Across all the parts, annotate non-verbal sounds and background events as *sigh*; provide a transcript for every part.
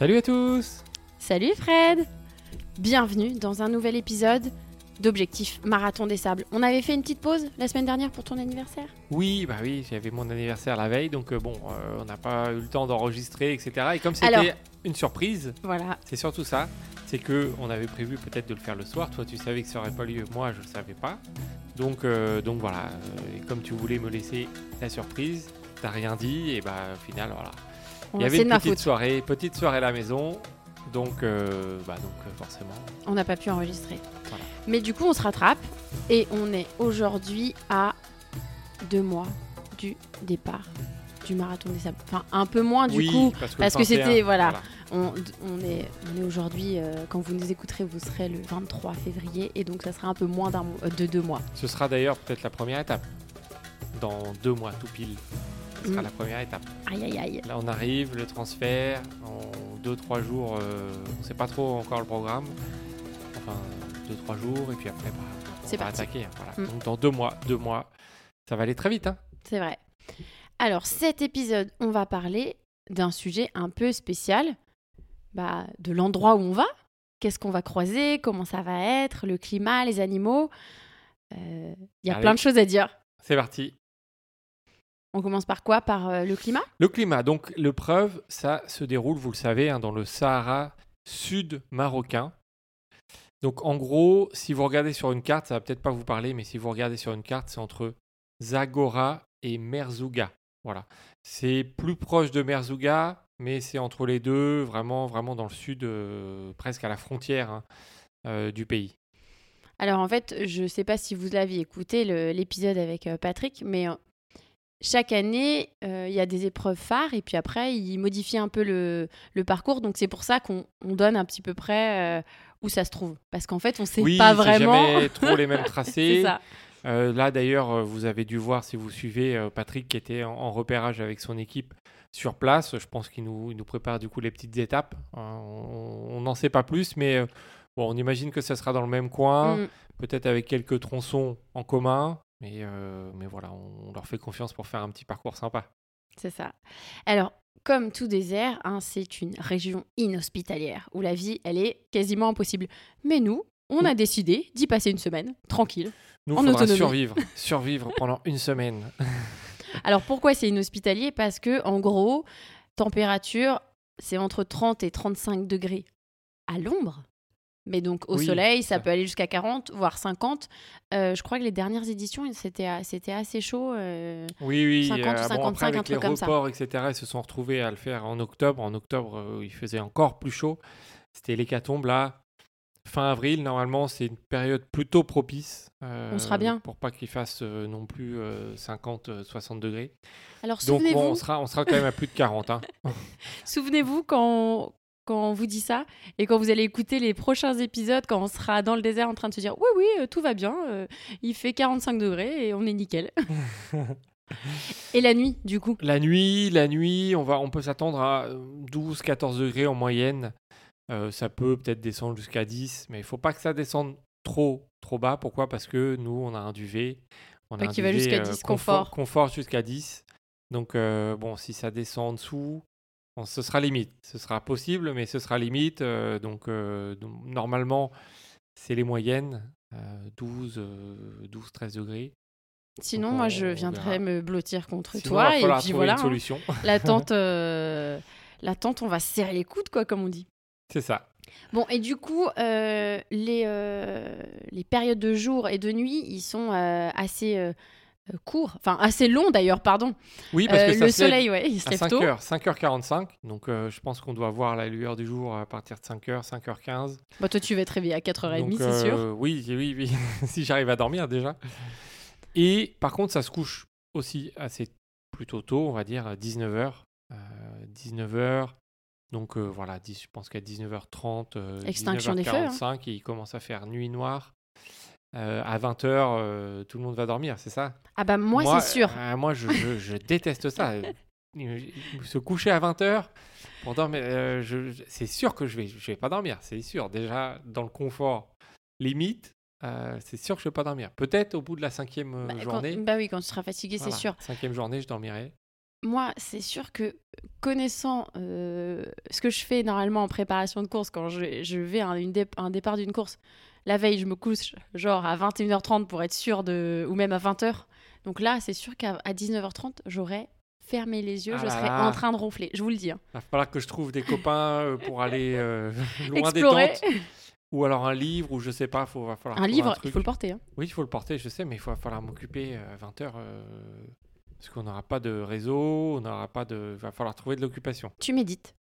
Salut à tous Salut Fred Bienvenue dans un nouvel épisode d'Objectif Marathon des Sables. On avait fait une petite pause la semaine dernière pour ton anniversaire Oui, bah oui, j'avais mon anniversaire la veille, donc euh, bon, euh, on n'a pas eu le temps d'enregistrer, etc. Et comme c'était une surprise, Voilà. c'est surtout ça, c'est que on avait prévu peut-être de le faire le soir. Toi, tu savais que ça aurait pas lieu, moi, je le savais pas. Donc, euh, donc voilà, et comme tu voulais me laisser la surprise, t'as rien dit, et bah au final, voilà. Il y avait une petite soirée, petite soirée à la maison, donc, euh, bah donc euh, forcément. On n'a pas pu enregistrer. Voilà. Mais du coup, on se rattrape et on est aujourd'hui à deux mois du départ du Marathon des Sables. Enfin, un peu moins du oui, coup. parce que, parce le que c'était- 21, voilà. On, on est, on est aujourd'hui, euh, quand vous nous écouterez, vous serez le 23 février et donc ça sera un peu moins d'un euh, de deux mois. Ce sera d'ailleurs peut-être la première étape. Dans deux mois, tout pile. Ce sera la première étape. Aïe aïe aïe. Là, on arrive, le transfert, en 2-3 jours, euh, on sait pas trop encore le programme. Enfin, 2-3 jours, et puis après, bah, on va parti. attaquer. hein, voilà. Mm. Donc, dans deux mois, deux mois, ça va aller très vite. Hein. C'est vrai. Alors, cet épisode, on va parler d'un sujet un peu spécial, bah, de l'endroit où on va. Qu'est-ce qu'on va croiser? Comment ça va être? Le climat, les animaux Euh, Il y a Allez. plein de choses à dire. C'est parti. On commence par quoi? Par euh, le climat? Le climat, donc l'épreuve, ça se déroule, vous le savez, hein, dans le Sahara sud marocain. Donc en gros, si vous regardez sur une carte, ça va peut-être pas vous parler, mais si vous regardez sur une carte, c'est entre Zagora et Merzouga. Voilà. C'est plus proche de Merzouga, mais c'est entre les deux, vraiment, vraiment dans le sud, euh, presque à la frontière hein, euh, du pays. Alors, en fait, je ne sais pas si vous l'aviez écouté, le- l'épisode avec Patrick, mais chaque année, euh, il y a des épreuves phares et puis après, il modifie un peu le, le parcours. Donc, c'est pour ça qu'on on donne un petit peu près euh, où ça se trouve. Parce qu'en fait, on ne sait oui, pas vraiment. jamais *laughs* trop les mêmes *laughs* tracés. ça. Euh, là, d'ailleurs, vous avez dû voir, si vous suivez Patrick qui était en, en repérage avec son équipe sur place. Je pense qu'il nous, prépare du coup les petites étapes. Hein, on n'en sait pas plus, mais bon, on imagine que ça sera dans le même coin, Mm. peut-être avec quelques tronçons en commun. Mais, euh, mais voilà, on, on leur fait confiance pour faire un petit parcours sympa. C'est ça. Alors, comme tout désert, hein, c'est une région inhospitalière où la vie, elle est quasiment impossible. Mais nous, on a décidé d'y passer une semaine, tranquille. Nous, il faudra autonomie. survivre, survivre *laughs* pendant une semaine. *laughs* Alors, pourquoi c'est inhospitalier? Parce que, en gros, température, c'est entre 30 et 35 degrés à l'ombre. Mais donc, au Oui, soleil, ça ça. peut aller jusqu'à 40, voire 50. Euh, je crois que les dernières éditions, c'était assez chaud. euh, Oui, oui. 50 ou euh, bon, 55, après, un avec truc les comme ça. reports, etc., ils se sont retrouvés à le faire en octobre. En octobre, euh, il faisait encore plus chaud. C'était l'hécatombe, là. Fin avril, normalement, c'est une période plutôt propice. euh, On sera bien. Pour pas qu'il fasse euh, non plus euh, 50, euh, 60 degrés. Alors, Donc, souvenez-vous, bon, on, sera, on sera quand même à plus de 40. hein. *laughs* Souvenez-vous quand, quand on vous dit ça et quand vous allez écouter les prochains épisodes, quand on sera dans le désert en train de se dire oui, oui, euh, tout va bien, euh, il fait 45 degrés et on est nickel. *laughs* et la nuit, du coup? La nuit, la nuit, on, va, on peut s'attendre à 12-14 degrés en moyenne. Euh, ça peut peut-être descendre jusqu'à 10, mais il faut pas que ça descende trop, trop bas. Pourquoi? Parce que nous, on a un duvet. On a qui va jusqu'à euh, 10, confort. confort. Jusqu'à 10. Donc, euh, bon, si ça descend en dessous, ce sera limite. Ce sera possible, mais ce sera limite. euh, donc, euh, donc, normalement, c'est les moyennes. euh, 12, euh, 12, 13 degrés. Sinon, Donc, moi, on- je viendrai me blottir contre Sinon, toi et puis voilà. une hein. solution. *laughs* La tente, *laughs* euh, la tente, on va se serrer les coudes, quoi, comme on dit. c'est ça. Bon, et du coup, les, les périodes de jour et de nuit, ils sont assez euh, euh, courts, enfin assez longs d'ailleurs, pardon. Oui, parce Euh, que ça le se lève- soleil, ouais, il se à lève 5 tôt. heures, 5h45. Donc, euh, je pense qu'on doit voir la lueur du jour à partir de 5h, 5h15. Bon, toi, tu vas te réveiller à 4h30, Donc, c'est sûr. euh, Oui, oui, oui. *laughs* si j'arrive à dormir déjà. Et par contre, ça se couche aussi assez plutôt tôt, on va dire à 19h. 19h. Donc euh, voilà, 10 je pense qu'à 19h30, euh, Extinction des feux, hein. 19h45, il commence à faire nuit noire. Euh, à 20h, tout le monde va dormir, c'est ça? Ah bah moi, c'est sûr. euh, moi, je, je- je *laughs* déteste ça. Euh, Se coucher à 20h pour dormir, euh, c'est sûr que je vais, je vais pas dormir, c'est sûr. Déjà, dans le confort limite, euh, c'est sûr que je vais pas dormir. Peut-être au bout de la cinquième euh, Bah, quand- journée. bah oui, quand tu seras fatigué, c'est sûr. Cinquième journée, je dormirai. moi, c'est sûr que connaissant euh, ce que je fais normalement en préparation de course, quand je, je vais à une dé- un départ d'une course, la veille, je me couche genre à 21h30 pour être sûr de. ou même à 20h. Donc là, c'est sûr qu'à à 19h30, j'aurais fermé les yeux, Ah je serais là. en train de ronfler. Je vous le dis. hein. Il va falloir que je trouve des copains euh, pour aller euh, *laughs* loin Explorer. des tentes. Ou alors un livre, ou je sais pas, faut, va falloir Un livre, il faut le porter. hein. Oui, il faut le porter, je sais, mais il va falloir m'occuper à 20h. parce qu'on n'aura pas de réseau, on n'aura pas de. Il va falloir trouver de l'occupation. Tu médites.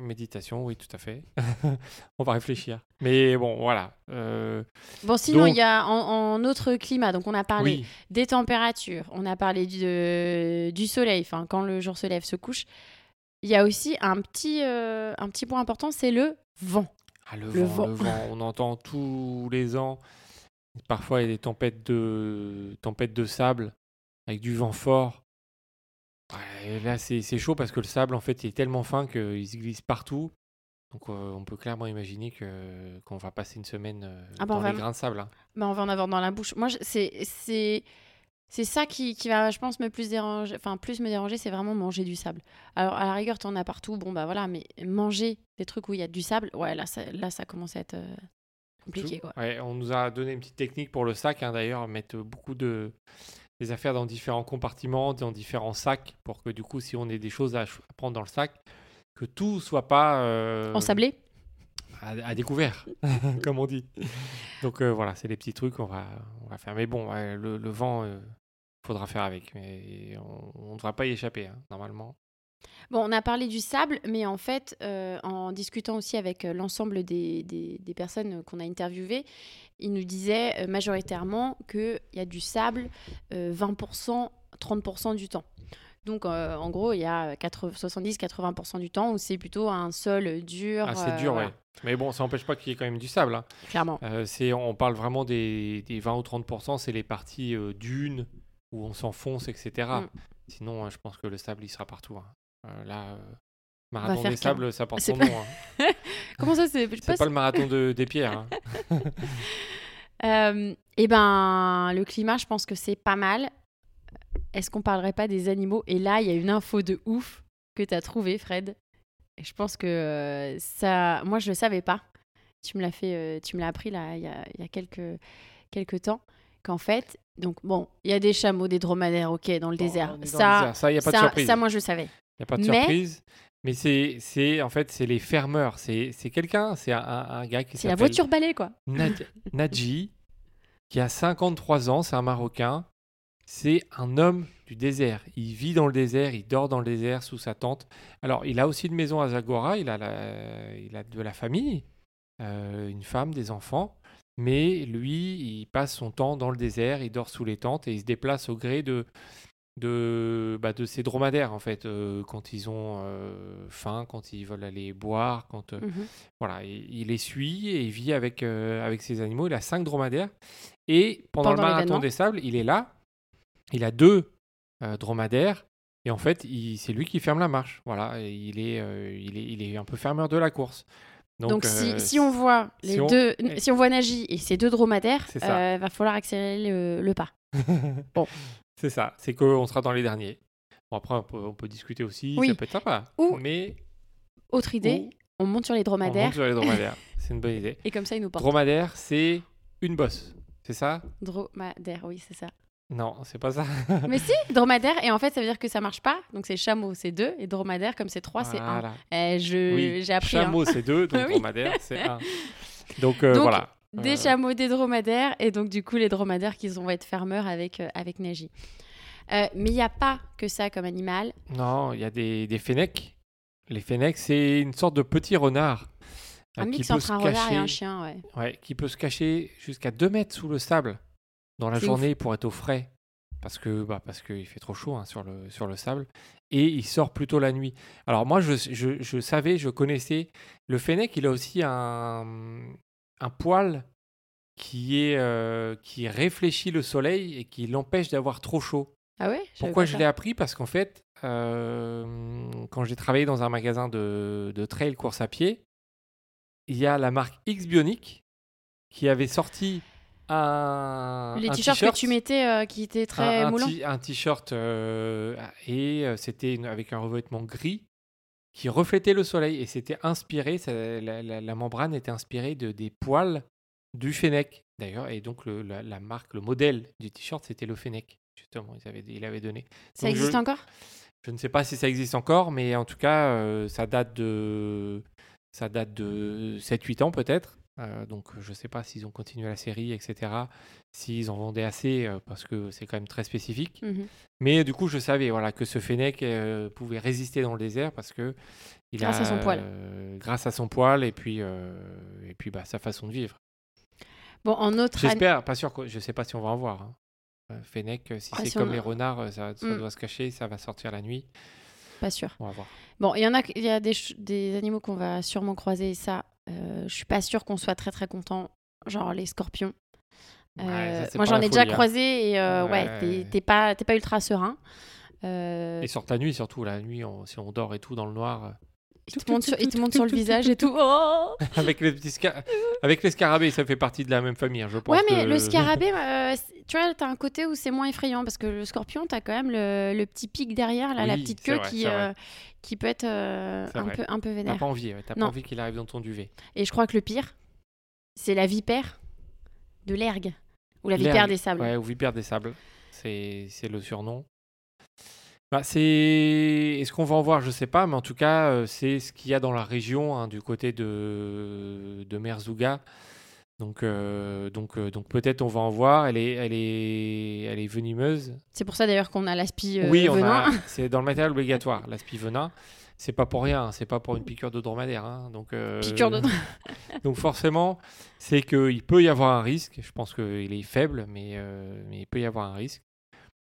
Méditation, oui, tout à fait. *laughs* on va réfléchir. Mais bon, voilà. euh, Bon, sinon, Donc- il y a en, en autre climat. Donc, on a parlé oui, des températures, on a parlé du, de- du soleil, enfin, quand le jour se lève, se couche. Il y a aussi un petit, euh, un petit point important, c'est le vent. Ah, le, Le vent, vent. le vent, on entend tous les ans. Parfois, il y a des tempêtes de, tempêtes de sable avec du vent fort. Ouais, là, c'est chaud parce que le sable, en fait, il est tellement fin qu'il se glisse partout. Donc, euh, on peut clairement imaginer que qu'on va passer une semaine euh, Ah bah, dans les va- grains de sable. hein. Bah, on va en avoir dans la bouche. Moi, c'est c'est c'est ça qui, qui va, je pense, me plus déranger. Enfin, plus me déranger, c'est vraiment manger du sable. Alors, à la rigueur, t'en as partout. Bon, bah voilà, mais manger des trucs où il y a du sable, ouais, là, ça, là, ça commence à être euh, compliqué, quoi. Ouais, on nous a donné une petite technique pour le sac, hein, d'ailleurs, mettre beaucoup de des affaires dans différents compartiments, dans différents sacs, pour que du coup, si on ait des choses à, prendre dans le sac, que tout soit pas euh, Ensablé à, à découvert, *laughs* comme on dit. Donc euh, voilà, c'est les petits trucs qu'on va, on va faire. Mais bon, ouais, le, le vent, il faudra faire avec. Mais on ne devra pas y échapper, hein, normalement. Bon, on a parlé du sable, mais en fait, euh, en discutant aussi avec euh, l'ensemble des, des- des personnes qu'on a interviewées, ils nous disaient euh, majoritairement qu'il y a du sable euh, 20%, 30% du temps. Donc, euh, en gros, il y a 70-80% du temps où c'est plutôt un sol dur. Ah, c'est dur, voilà, ouais. Mais bon, ça n'empêche pas qu'il y ait quand même du sable. hein. Clairement. C'est, on parle vraiment des, des 20 ou 30%, c'est les parties dunes où on s'enfonce, etc. Mm. Sinon, euh, je pense que le sable, il sera partout. hein. Euh, là, euh, marathon des sables, ça porte son pas- nom. hein. *laughs* Comment ça, c'est C'est pas le marathon de- des pierres. hein. *laughs* Euh, eh ben, le climat, je pense que c'est pas mal. Est-ce qu'on parlerait pas des animaux? Et là, il y a une info de ouf que tu as trouvée, Fred. Et je pense que ça. Moi, je le savais pas. Tu me l'as fait, tu me l'as appris là, il y a, il y a quelques, quelques temps. Qu'en fait, donc bon, il y a des chameaux, des dromadaires, ok, dans le Bon, désert. dans le Ça, désert. ça, il n'y a pas de ça, surprise. ça, moi, je le savais. Il n'y a pas de Mais- surprise. Mais c'est, c'est, en fait, c'est les fermeurs. C'est, c'est quelqu'un, c'est un, gars qui C'est la s'appelle voiture balai, quoi. Nad- *laughs* Nadji, qui a 53 ans, c'est un Marocain. C'est un homme du désert. Il vit dans le désert, il dort dans le désert sous sa tente. Alors, il a aussi une maison à Zagora, il a, la- il a de la famille, euh, une femme, des enfants. Mais lui, il passe son temps dans le désert, il dort sous les tentes et il se déplace au gré de, de, bah, de ses dromadaires, en fait, euh, quand ils ont euh, faim, quand ils veulent aller boire, quand, euh, Mhm. voilà, il, il les suit et il vit avec, avec ses animaux. Il a cinq dromadaires. Et pendant, Pendant le marathon des sables, il est là. Il a deux dromadaires. Et en fait, c'est lui qui ferme la marche. Voilà, et il est, il est, il est un peu fermeur de la course. Donc, Donc, si, si on voit les si deux, si on voit Nagy et ses deux dromadaires, il va falloir accélérer le, le pas. *laughs* Bon. C'est ça, c'est qu'on sera dans les derniers. Bon, après, on peut, on peut discuter aussi, Oui. ça peut être sympa. Ou- Mais Autre idée, Ou- on monte sur les on dromadaires monte sur les dromadaires. *laughs* c'est une bonne idée. et comme ça ils nous portent. Dromadaire, c'est une bosse. C'est ça? Dromadaire, oui, c'est ça. Non, c'est pas ça. Mais si, dromadaire, et en fait ça veut dire que ça marche pas. Donc c'est chameau, c'est deux, et dromadaire, comme c'est trois, c'est un. Voilà. Eh, je, Oui, j'ai appris. hein. Chameau, c'est deux, *laughs* donc Oui. dromadaire, c'est un. Donc, euh, Donc, voilà. Des chameaux, des dromadaires, et donc du coup les dromadaires qui vont être fermeurs avec, euh, avec Nagy. Euh, mais il n'y a pas que ça comme animal. Non, il y a des, des fennecs. Les fennecs, c'est une sorte de petit renard. euh, Un mix entre un renard et un chien, ouais. Ouais, qui peut se cacher jusqu'à 2 mètres sous le sable dans la journée pour être au frais. Parce que bah, parce qu'il fait trop chaud hein, sur, le, sur le sable. Et il sort plutôt la nuit. Alors moi, je, je, je savais, je connaissais. Le fennec, il a aussi un, un poil qui, est, euh, qui réfléchit le soleil et qui l'empêche d'avoir trop chaud. Ah ouais? Pourquoi je l'ai appris? Parce qu'en fait, euh, quand j'ai travaillé dans un magasin de, de trail course à pied, il y a la marque X Bionic qui avait sorti un. Les t-shirts que tu mettais euh, qui étaient très un, un moulants? un t-shirt et c'était avec un revêtement gris qui reflétait le soleil et c'était inspiré, ça- la, la- la membrane était inspirée de, des poils du Fennec d'ailleurs et donc le- la, la marque, le modèle du t-shirt c'était le Fennec justement, il avait, il avait donné. Ça Donc, je- existe encore? Je ne sais pas si ça existe encore, mais en tout cas, euh, ça date de, ça date de 7-8 ans peut-être. Euh, donc je ne sais pas s'ils ont continué la série, etc. S'ils en vendaient assez, euh, parce que c'est quand même très spécifique. Mhm. Mais du coup, je savais voilà, que ce Fennec euh, pouvait résister dans le désert parce que il Grâce a, à son poil. grâce à son poil et puis, et puis bah, sa façon de vivre. Bon, en autre. J'espère, pas sûr, que, je sais pas si on va en voir. hein. Fennec, si Ah, c'est si comme on- les renards, euh, ça, ça Mm. doit se cacher, ça va sortir la nuit. Pas sûr. On va voir. Bon, il y en a, y a des, des animaux qu'on va sûrement croiser. Ça, euh, je suis pas sûre qu'on soit très très content. Genre les scorpions. Ouais, Euh, ça, moi, j'en ai déjà hein. croisé et euh, ouais, Ouais. t'es- pas, pas ultra serein. Euh, Et sortent la nuit, surtout la nuit, on- si on dort et tout dans le noir, il, te monte sur, il te monte sur le visage et tout. *laughs* Oh *laughs* avec les petits avec les scarabées, ça fait partie de la même famille, hein, je pense. ouais, mais que- le *laughs* scarabée, euh, tu vois, t'as un côté où c'est moins effrayant parce que le scorpion, t'as quand même le, le petit pic derrière, là, la petite queue vrai, qui, euh, qui peut être euh, un, peu, un peu T'as vénère. pas envie, ouais, t'as pas Non. envie qu'il arrive dans ton duvet. Et je crois que le pire, c'est la vipère de l'ergue ou la vipère des sables. Ouais, ou vipère des sables, c'est c'est le surnom. Bah, c'est est-ce qu'on va en voir, je sais pas, mais en tout cas, euh, c'est ce qu'il y a dans la région, hein, du côté de de Merzouga. Donc euh, donc euh, donc peut-être on va en voir. Elle est elle est elle est venimeuse. C'est pour ça d'ailleurs qu'on a l'aspi euh, oui, venin. a, *laughs* c'est dans le matériel obligatoire, l'aspi venin. C'est pas pour rien, c'est pas pour une piqûre de dromadaire. hein, donc, Piqûre de- *laughs* donc forcément, c'est qu'il peut y avoir un risque. Je pense qu'il est faible, mais, mais il peut y avoir un risque.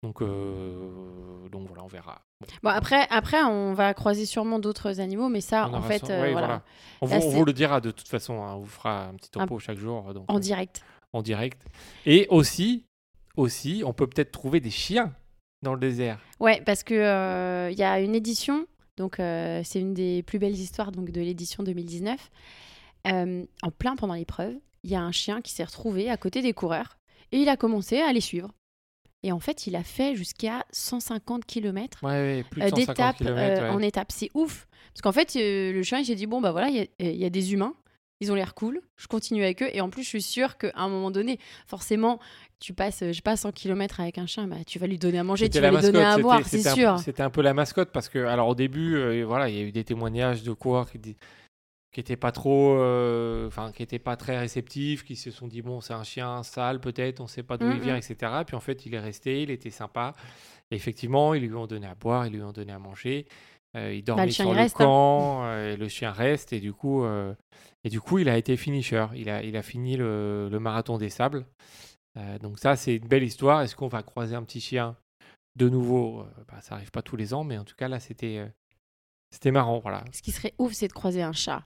Donc, euh, donc voilà, on verra. Bon, Bon, après, après, on va croiser sûrement d'autres animaux, mais ça, on en fait, euh, voilà, On, Là, vous, on c'est- vous le dira de toute façon. hein, on vous fera un petit topo chaque jour. Donc, en euh, direct. en direct. Et aussi, aussi, on peut peut-être trouver des chiens dans le désert. Ouais, parce que il y a une édition, donc c'est une des plus belles histoires donc de l'édition 2019. Euh, en plein pendant l'épreuve, il y a un chien qui s'est retrouvé à côté des coureurs et il a commencé à les suivre. Et en fait, il a fait jusqu'à 150 km Ouais, ouais, plus de 150 d'étapes km. euh, en étapes. C'est ouf. Parce qu'en fait, euh, le chien, il s'est dit bon, bah voilà, il y a- il y, a des humains, ils ont l'air cool, je continue avec eux. Et en plus, je suis sûre qu'à un moment donné, forcément, tu passes, euh, je sais pas, 100 km avec un chien, bah, tu vas lui donner à manger, tu vas lui donner à boire, c'est sûr. C'était un peu la mascotte parce que, alors au début, euh, voilà, il y a eu des témoignages de coureurs qui di- qui étaient pas trop, euh, enfin, qui étaient pas très réceptifs, qui se sont dit bon, c'est un chien sale peut-être, on sait pas d'où il Mhm. vient, etc. Puis en fait, il est resté, il était sympa. Et effectivement, ils lui ont donné à boire, ils lui ont donné à manger. Euh, il dormait Bah, chien, sur le reste, hein. camp, euh, et le chien reste, et du coup, euh, et du coup, il a été finisher. Il a, il a fini le, le marathon des sables. Donc ça, c'est une belle histoire. Est-ce qu'on va croiser un petit chien de nouveau? Bah, Ça arrive pas tous les ans, mais en tout cas là, c'était c'était marrant, voilà. Ce qui serait ouf, c'est de croiser un chat.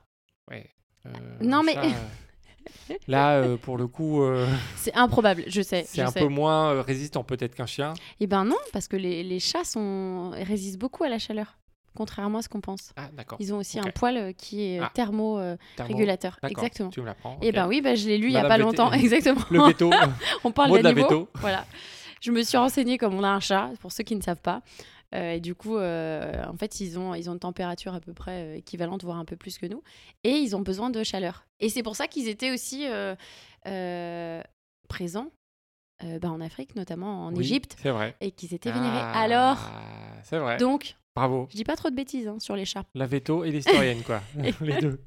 Ouais. Euh, Non, mais- *laughs* là, euh, pour le coup, euh, C'est improbable, je sais. c'est un sais. peu moins euh, résistant peut-être qu'un chien. Eh ben non, parce que les, les chats sont... résistent beaucoup à la chaleur, contrairement à ce qu'on pense. Ah, d'accord. Ils ont aussi un poil qui est Ah. thermo-régulateur. Thermo- Exactement. Tu me l'apprends. Et ok. ben oui, bah, je l'ai lu il y a pas longtemps. *laughs* Exactement. Le veto. *laughs* on parle Mot de la veto. Voilà. Je me suis renseignée comme on a un chat, pour ceux qui ne savent pas. Euh, et du coup, euh, en fait, ils ont, ils ont une température à peu près euh, équivalente, voire un peu plus que nous. Et ils ont besoin de chaleur. Et c'est pour ça qu'ils étaient aussi présents euh, bah, en Afrique, notamment en Oui, Égypte, C'est vrai. et qu'ils étaient vénérés. Ah, Alors, C'est vrai. donc, Bravo. je dis pas trop de bêtises hein, sur les chats. La veto et l'historienne, quoi. *laughs* *laughs* Les deux.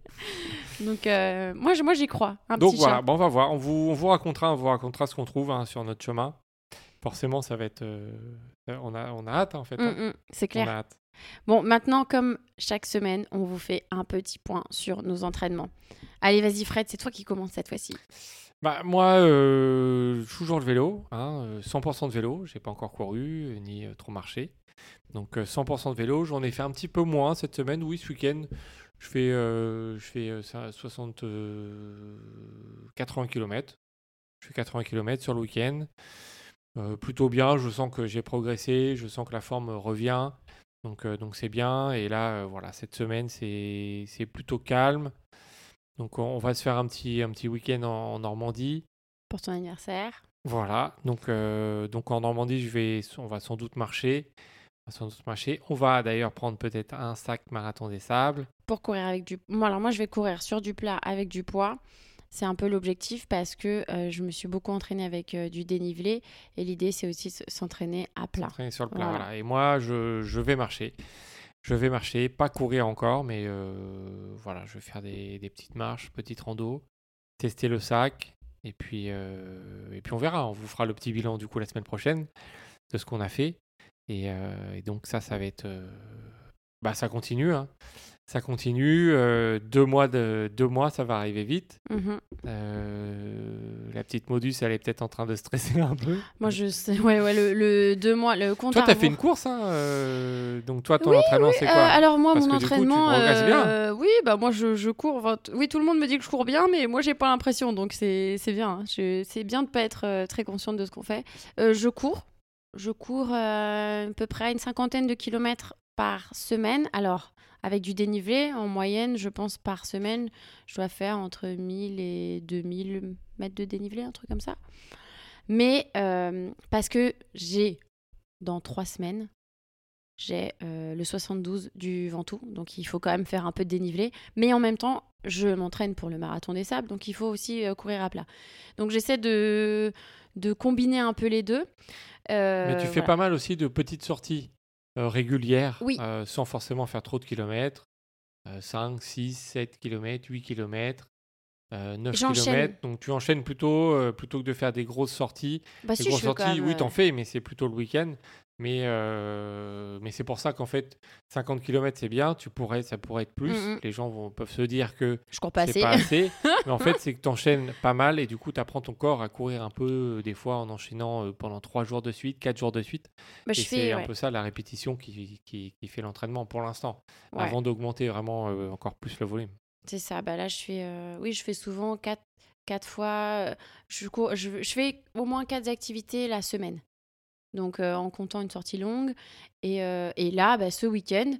Donc, euh, moi, moi, j'y crois. Un Donc petit voilà, chat. bon, on va voir. On vous, on vous racontera, on vous racontera ce qu'on trouve hein, sur notre chemin. Forcément, ça va être. euh, on, a, on a hâte, en fait. hein. Mm, mm, c'est On clair. a hâte. Bon, maintenant, comme chaque semaine, on vous fait un petit point sur nos entraînements. Allez, vas-y, Fred, c'est toi qui commence cette fois-ci. Bah, moi, euh, toujours le vélo, hein, euh, 100% de vélo. J'ai pas encore couru euh, ni trop marché. Donc euh, 100% de vélo. J'en ai fait un petit peu moins cette semaine. Oui, ce week-end, je fais, euh, je fais euh, ça- 60, euh, 80 km. Je fais 80 km sur le week-end. Euh, plutôt bien. Je sens que j'ai progressé. Je sens que la forme revient. Donc euh, donc c'est bien. Et là, euh, voilà, cette semaine, c'est c'est plutôt calme. Donc on, on va se faire un petit, un petit week-end en, en Normandie. Pour ton anniversaire. Voilà, donc, donc en Normandie, je vais, on va sans doute marcher. On va sans doute marcher. On va d'ailleurs prendre peut-être un sac marathon des sables. Pour courir avec du... Moi, alors moi, je vais courir sur du plat avec du poids. C'est un peu l'objectif parce que euh, je me suis beaucoup entraînée avec euh, du dénivelé. Et l'idée, c'est aussi de s'entraîner à plat. Sur le plat, Voilà. voilà. Et moi, je, je vais marcher. Je vais marcher, pas courir encore, mais euh, voilà, je vais faire des, des petites marches, petites rando, tester le sac, et puis, et puis on verra. On vous fera le petit bilan du coup la semaine prochaine de ce qu'on a fait. Et, et donc ça, ça va être, bah ça continue, hein. ça continue. euh, deux mois de deux mois, ça va arriver vite. Mhm. Euh, la petite Modus, elle est peut-être en train de stresser un peu. Moi, je sais. Ouais, ouais, le, le deux mois, le compte Toi, à tu as fait une course, hein, euh, donc toi, ton Oui, entraînement, c'est quoi? alors moi, Parce mon que du coup, tu entraînement, progresses bien. oui, bah moi je, je cours. enfin, oui, tout le monde me dit que je cours bien, mais moi j'ai pas l'impression, donc c'est bien. hein. C'est bien de pas être très consciente de ce qu'on fait. Je cours, je cours à peu près une cinquantaine de kilomètres par semaine. Alors avec du dénivelé, en moyenne, je pense par semaine, je dois faire entre 1000 et 2000 mètres de dénivelé, un truc comme ça. Mais euh, parce que j'ai dans trois semaines j'ai euh, le 72 du Ventoux, donc il faut quand même faire un peu de dénivelé. Mais en même temps, je m'entraîne pour le marathon des sables, donc il faut aussi euh, courir à plat. Donc j'essaie de, de combiner un peu les deux. Mais tu fais voilà. pas mal aussi de petites sorties euh, régulières, Oui. euh, sans forcément faire trop de kilomètres. Euh, 5, 6, 7 km, 8 km, 9 J'enchaîne. km. Donc tu enchaînes plutôt, euh, plutôt que de faire des grosses sorties. Bah si, je grosses sorties, oui, t'en euh, fais, mais c'est plutôt le week-end. Mais, euh, mais c'est pour ça qu'en fait, 50 km, c'est bien. Tu pourrais, ça pourrait être plus. Mm. Les gens vont, peuvent se dire que Je cours pas c'est assez. pas assez. *laughs* mais en fait, c'est que tu enchaînes pas mal et du coup, tu apprends ton corps à courir un peu, euh, des fois en enchaînant euh, pendant 3 jours de suite, 4 jours de suite. Bah, et c'est ouais, un peu ça la répétition qui, qui, qui fait l'entraînement pour l'instant, ouais. avant d'augmenter vraiment euh, encore plus le volume. C'est ça. Bah là, je fais, euh, oui, je fais souvent quatre, quatre fois. euh, Je, cours, je, je fais au moins quatre activités la semaine. Donc euh, en comptant une sortie longue. Et, et là, bah, ce week-end,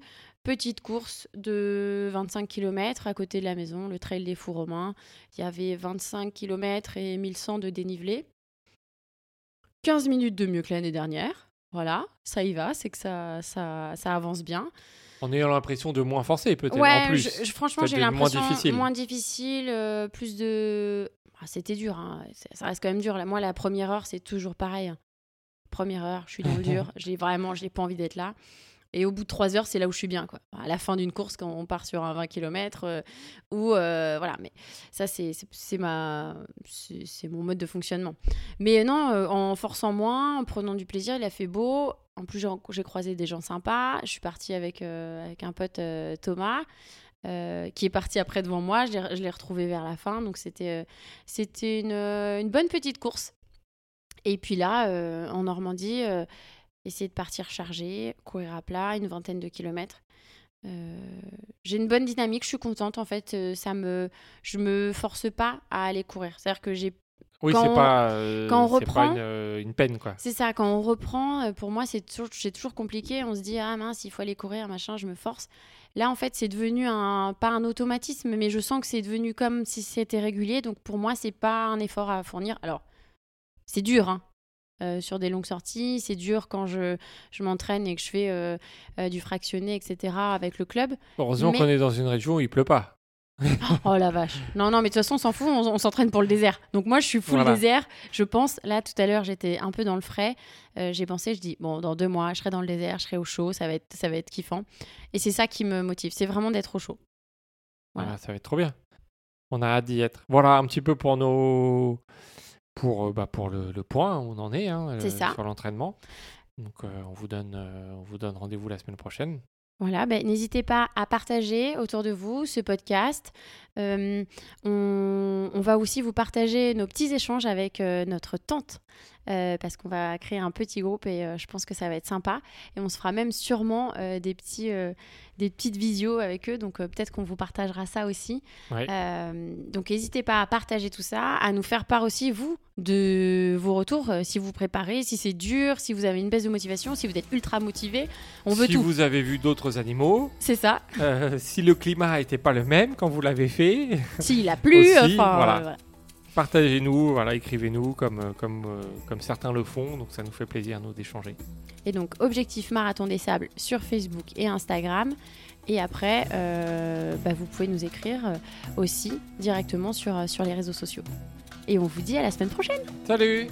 petite course de 25 km à côté de la maison, le trail des Fous Romains. Il y avait 25 km et 1100 de dénivelé. 15 minutes de mieux que l'année dernière. Voilà, ça y va, c'est que ça, ça, ça avance bien. En ayant l'impression de moins forcer, peut-être Ouais, en plus. je- je- franchement, j'ai de moins l'impression difficile. moins difficile, euh, plus de. Ah, C'était dur, hein. ça reste quand même dur. Moi, la première heure, c'est toujours pareil. hein. Première heure, je suis dans le *laughs* dur, j'ai vraiment, j'ai pas envie d'être là. Et au bout de trois heures, c'est là où je suis bien, quoi. À la fin d'une course, quand on part sur un 20 km, ou euh, voilà. Mais ça, c'est ma, c'est mon mode de fonctionnement. Mais non, euh, en forçant moins, en prenant du plaisir, il a fait beau. En plus, j'ai croisé des gens sympas. Je suis partie avec, euh, avec un pote euh, Thomas. euh, qui est parti après devant moi, je l'ai- retrouvé vers la fin, donc c'était euh, une, euh, une bonne petite course. Et puis là, euh, en Normandie, euh, essayer de partir chargé, courir à plat, une vingtaine de kilomètres. Euh, j'ai une bonne dynamique, je suis contente en fait. euh, ça me, je me force pas à aller courir. C'est-à-dire que j'ai, Oui, quand c'est on- pas, euh, quand on c'est pas reprend- une, une peine, quoi. c'est ça. Quand on reprend, pour moi, c'est toujours, c'est toujours compliqué. On se dit ah mince, il faut aller courir, machin, je me force. Là, en fait, c'est devenu un, pas un automatisme, mais je sens que c'est devenu comme si c'était régulier. Donc pour moi, c'est pas un effort à fournir. Alors, c'est dur, hein. Euh, sur des longues sorties, c'est dur quand je, je m'entraîne et que je fais euh, euh, du fractionné, etc. avec le club. Heureusement Mais- qu'on est dans une région où il pleut pas. *laughs* Oh la vache. Non, non, mais de toute façon, on s'en fout, on, on s'entraîne pour le désert. Donc moi, je suis full Voilà. désert. Je pense, là, tout à l'heure, j'étais un peu dans le frais. Euh, j'ai pensé, je dis, bon, dans deux mois, je serai dans le désert, je serai au chaud, ça va être, ça va être kiffant. Et c'est ça qui me motive, c'est vraiment d'être au chaud. Voilà. Voilà, ça va être trop bien. On a hâte d'y être. Voilà un petit peu pour nos, pour, euh, bah, pour le, le point où on en est hein, ça. sur l'entraînement. Donc euh, on vous donne, euh, on vous donne rendez-vous la semaine prochaine. Voilà, ben, n'hésitez pas à partager autour de vous ce podcast. Euh, on, on va aussi vous partager nos petits échanges avec euh, notre tante, euh, parce qu'on va créer un petit groupe et euh, je pense que ça va être sympa. Et on se fera même sûrement euh, des, petits, des petites visios avec eux, donc peut-être qu'on vous partagera ça aussi. Ouais. Donc n'hésitez pas à partager tout ça, à nous faire part aussi, vous, de vos retours, si vous préparez, si c'est dur, si vous avez une baisse de motivation, si vous êtes ultra motivé. On veut si tout. vous avez vu d'autres animaux, C'est ça. si le climat n'était pas le même quand vous l'avez fait, S'il a plu, *laughs* Aussi, enfin voilà. voilà. Partagez-nous, voilà, écrivez-nous comme, euh, comme, euh, comme certains le font. Donc ça nous fait plaisir, nous, d'échanger. Et donc, Objectif Marathon des Sables sur Facebook et Instagram. Et après, euh, bah, vous pouvez nous écrire aussi directement sur, sur les réseaux sociaux. Et on vous dit à la semaine prochaine. Salut